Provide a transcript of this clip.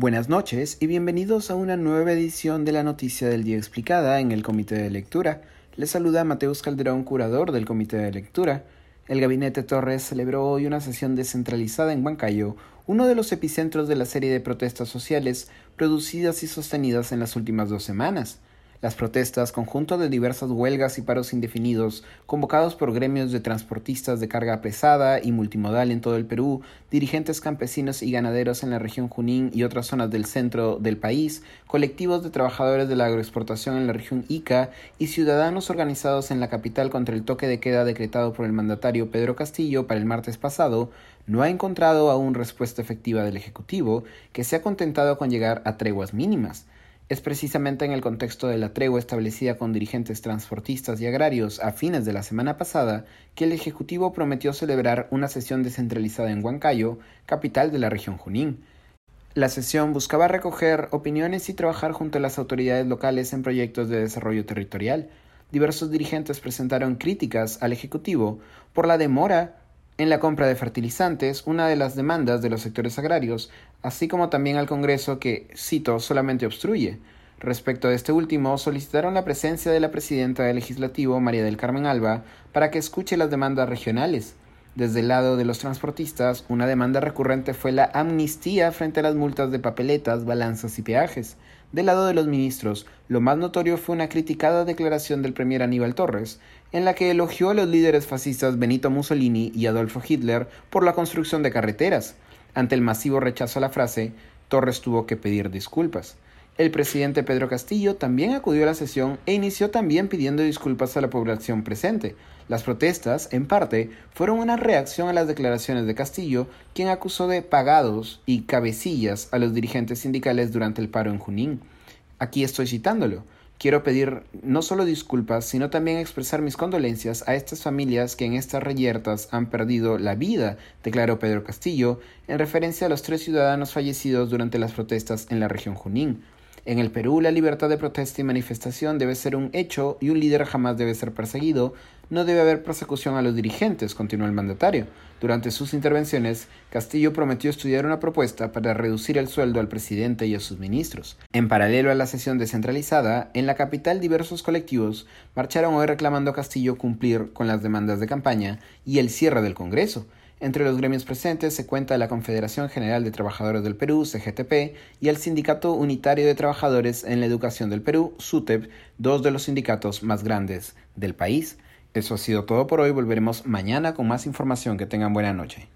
Buenas noches y bienvenidos a una nueva edición de la Noticia del Día Explicada en el Comité de Lectura. Les saluda Mateus Calderón, curador del Comité de Lectura. El Gabinete Torres celebró hoy una sesión descentralizada en Huancayo, uno de los epicentros de la serie de protestas sociales producidas y sostenidas en las últimas dos semanas. Las protestas, conjunto de diversas huelgas y paros indefinidos, convocados por gremios de transportistas de carga pesada y multimodal en todo el Perú, dirigentes campesinos y ganaderos en la región Junín y otras zonas del centro del país, colectivos de trabajadores de la agroexportación en la región Ica y ciudadanos organizados en la capital contra el toque de queda decretado por el mandatario Pedro Castillo para el martes pasado, no ha encontrado aún respuesta efectiva del Ejecutivo, que se ha contentado con llegar a treguas mínimas. Es precisamente en el contexto de la tregua establecida con dirigentes transportistas y agrarios a fines de la semana pasada que el Ejecutivo prometió celebrar una sesión descentralizada en Huancayo, capital de la región Junín. La sesión buscaba recoger opiniones y trabajar junto a las autoridades locales en proyectos de desarrollo territorial. Diversos dirigentes presentaron críticas al Ejecutivo por la demora en la compra de fertilizantes, una de las demandas de los sectores agrarios, así como también al Congreso que, cito, solamente obstruye. Respecto a este último, solicitaron la presencia de la presidenta del Legislativo, María del Carmen Alba, para que escuche las demandas regionales. Desde el lado de los transportistas, una demanda recurrente fue la amnistía frente a las multas de papeletas, balanzas y peajes. Del lado de los ministros, lo más notorio fue una criticada declaración del premier Aníbal Torres, en la que elogió a los líderes fascistas Benito Mussolini y Adolfo Hitler por la construcción de carreteras. Ante el masivo rechazo a la frase, Torres tuvo que pedir disculpas. El presidente Pedro Castillo también acudió a la sesión e inició también pidiendo disculpas a la población presente. Las protestas, en parte, fueron una reacción a las declaraciones de Castillo, quien acusó de pagados y cabecillas a los dirigentes sindicales durante el paro en Junín. Aquí estoy citándolo. Quiero pedir no solo disculpas, sino también expresar mis condolencias a estas familias que en estas reyertas han perdido la vida, declaró Pedro Castillo, en referencia a los tres ciudadanos fallecidos durante las protestas en la región Junín. En el Perú, la libertad de protesta y manifestación debe ser un hecho y un líder jamás debe ser perseguido. No debe haber persecución a los dirigentes, continuó el mandatario. Durante sus intervenciones, Castillo prometió estudiar una propuesta para reducir el sueldo al presidente y a sus ministros. En paralelo a la sesión descentralizada, en la capital diversos colectivos marcharon hoy reclamando a Castillo cumplir con las demandas de campaña y el cierre del Congreso. Entre los gremios presentes se cuenta la Confederación General de Trabajadores del Perú, CGTP, y el Sindicato Unitario de Trabajadores en la Educación del Perú, SUTEP, dos de los sindicatos más grandes del país. Eso ha sido todo por hoy. Volveremos mañana con más información. Que tengan buena noche.